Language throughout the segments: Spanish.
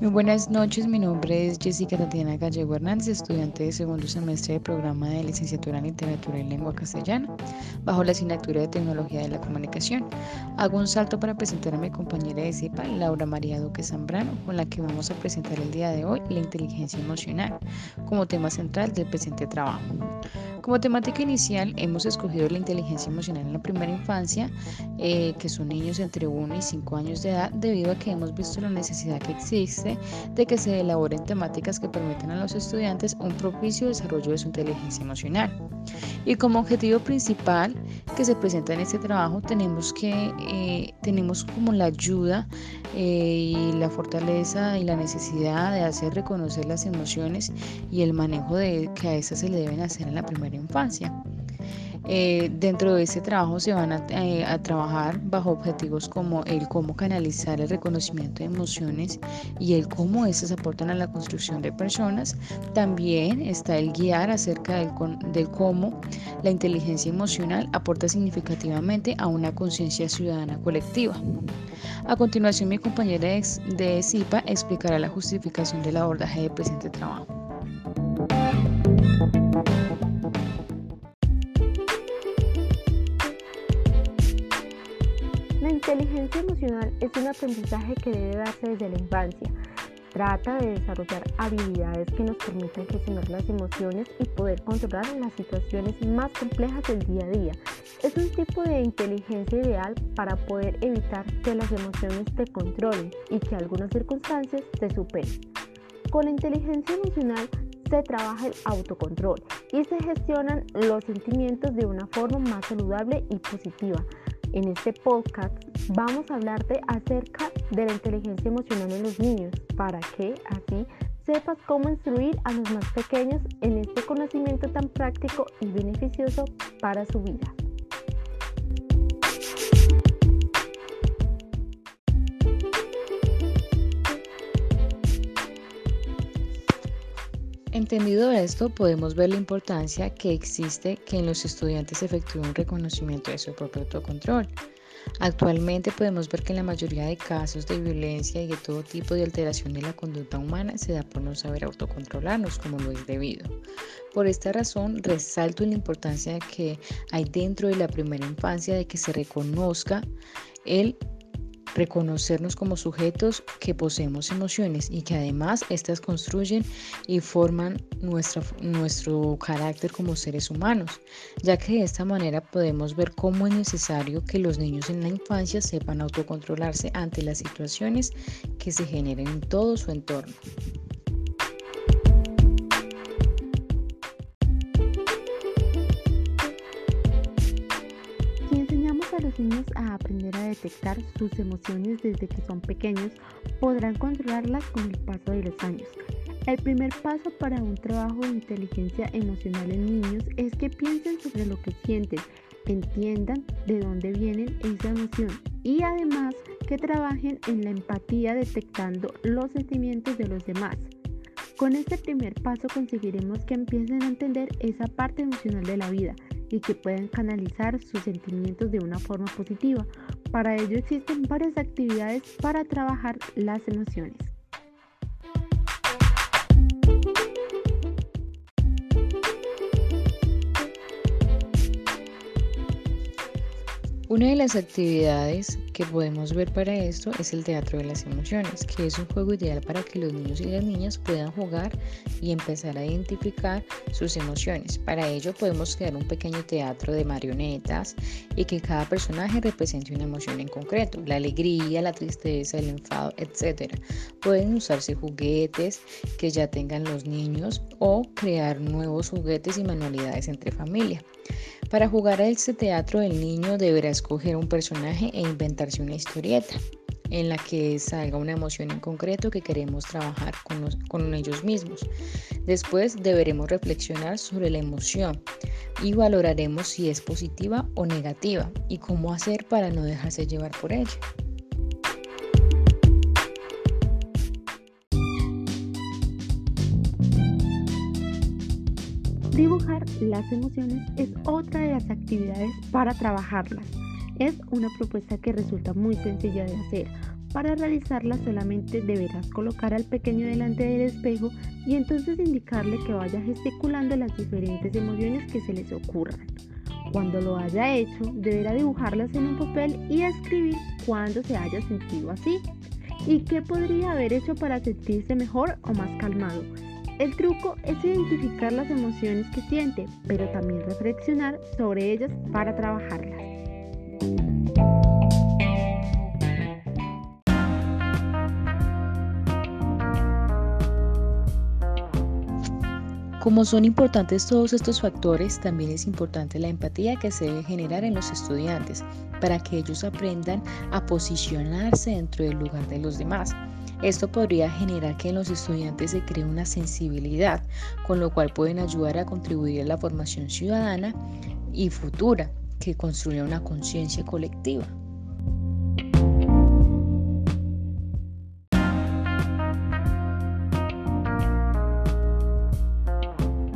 Muy buenas noches, mi nombre es Jessica Tatiana Gallego Hernández, estudiante de segundo semestre del programa de licenciatura en literatura y lengua castellana, bajo la asignatura de tecnología de la comunicación. Hago un salto para presentar a mi compañera de CIPA, Laura María Duque Zambrano, con la que vamos a presentar el día de hoy la inteligencia emocional como tema central del presente trabajo. Como temática inicial hemos escogido la inteligencia emocional en la primera infancia, eh, que son niños entre 1 y 5 años de edad, debido a que hemos visto la necesidad que existe de que se elaboren temáticas que permitan a los estudiantes un propicio desarrollo de su inteligencia emocional. Y como objetivo principal que se presenta en este trabajo tenemos que eh, tenemos como la ayuda eh, y la fortaleza y la necesidad de hacer reconocer las emociones y el manejo de que a esas se le deben hacer en la primera infancia. Eh, dentro de ese trabajo se van eh, a, trabajar bajo objetivos como el cómo canalizar el reconocimiento de emociones y el cómo esas aportan a la construcción de personas. También está el guiar acerca del, cómo la inteligencia emocional aporta significativamente a una conciencia ciudadana colectiva. A continuación, mi compañera de CIPA explicará la justificación del abordaje del presente trabajo. Inteligencia emocional es un aprendizaje que debe darse desde la infancia. Trata de desarrollar habilidades que nos permitan gestionar las emociones y poder controlar las situaciones más complejas del día a día. Es un tipo de inteligencia ideal para poder evitar que las emociones te controlen y que algunas circunstancias te superen. Con la inteligencia emocional se trabaja el autocontrol y se gestionan los sentimientos de una forma más saludable y positiva. En este podcast vamos a hablarte acerca de la inteligencia emocional en los niños para que así sepas cómo instruir a los más pequeños en este conocimiento tan práctico y beneficioso para su vida. Entendido esto, podemos ver la importancia que existe que en los estudiantes efectúen un reconocimiento de su propio autocontrol. Actualmente podemos ver que en la mayoría de casos de violencia y de todo tipo de alteración de la conducta humana se da por no saber autocontrolarnos como lo es debido. Por esta razón, resalto la importancia que hay dentro de la primera infancia de que se reconozca el reconocernos como sujetos que poseemos emociones y que además estas construyen y forman nuestro carácter como seres humanos, ya que de esta manera podemos ver cómo es necesario que los niños en la infancia sepan autocontrolarse ante las situaciones que se generen en todo su entorno. Aprender a detectar sus emociones desde que son pequeños, podrán controlarlas con el paso de los años. El primer paso para un trabajo de inteligencia emocional en niños es que piensen sobre lo que sienten, entiendan de dónde viene esa emoción y además que trabajen en la empatía detectando los sentimientos de los demás. Con este primer paso conseguiremos que empiecen a entender esa parte emocional de la vida y que puedan canalizar sus sentimientos de una forma positiva. Para ello existen varias actividades para trabajar las emociones. Una de las actividades que podemos ver para esto es el teatro de las emociones, que es un juego ideal para que los niños y las niñas puedan jugar y empezar a identificar sus emociones. Para ello podemos crear un pequeño teatro de marionetas y que cada personaje represente una emoción en concreto, la alegría, la tristeza, el enfado, etc. Pueden usarse juguetes que ya tengan los niños o crear nuevos juguetes y manualidades entre familia. Para jugar a este teatro el niño deberá escoger un personaje e inventarse una historieta en la que salga una emoción en concreto que queremos trabajar con, con, ellos mismos. Después deberemos reflexionar sobre la emoción y valoraremos si es positiva o negativa y cómo hacer para no dejarse llevar por ella. Dibujar las emociones es otra de las actividades para trabajarlas. Es una propuesta que resulta muy sencilla de hacer, Para realizarla solamente deberás colocar al pequeño delante del espejo y entonces indicarle que vaya gesticulando las diferentes emociones que se les ocurran. Cuando lo haya hecho, deberá dibujarlas en un papel y escribir cuándo se haya sentido así y qué podría haber hecho para sentirse mejor o más calmado. El truco es identificar las emociones que siente, pero también reflexionar sobre ellas para trabajarlas. Como son importantes todos estos factores, también es importante la empatía que se debe generar en los estudiantes para que ellos aprendan a posicionarse dentro del lugar de los demás. Esto podría generar que en los estudiantes se cree una sensibilidad, con lo cual pueden ayudar a contribuir a la formación ciudadana y futura que construya una conciencia colectiva.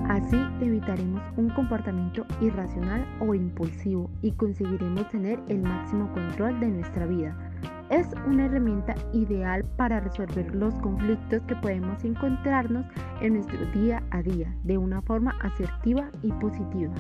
Así evitaremos un comportamiento irracional o impulsivo y conseguiremos tener el máximo control de nuestra vida. Es una herramienta ideal para resolver los conflictos que podemos encontrarnos en nuestro día a día de una forma asertiva y positiva.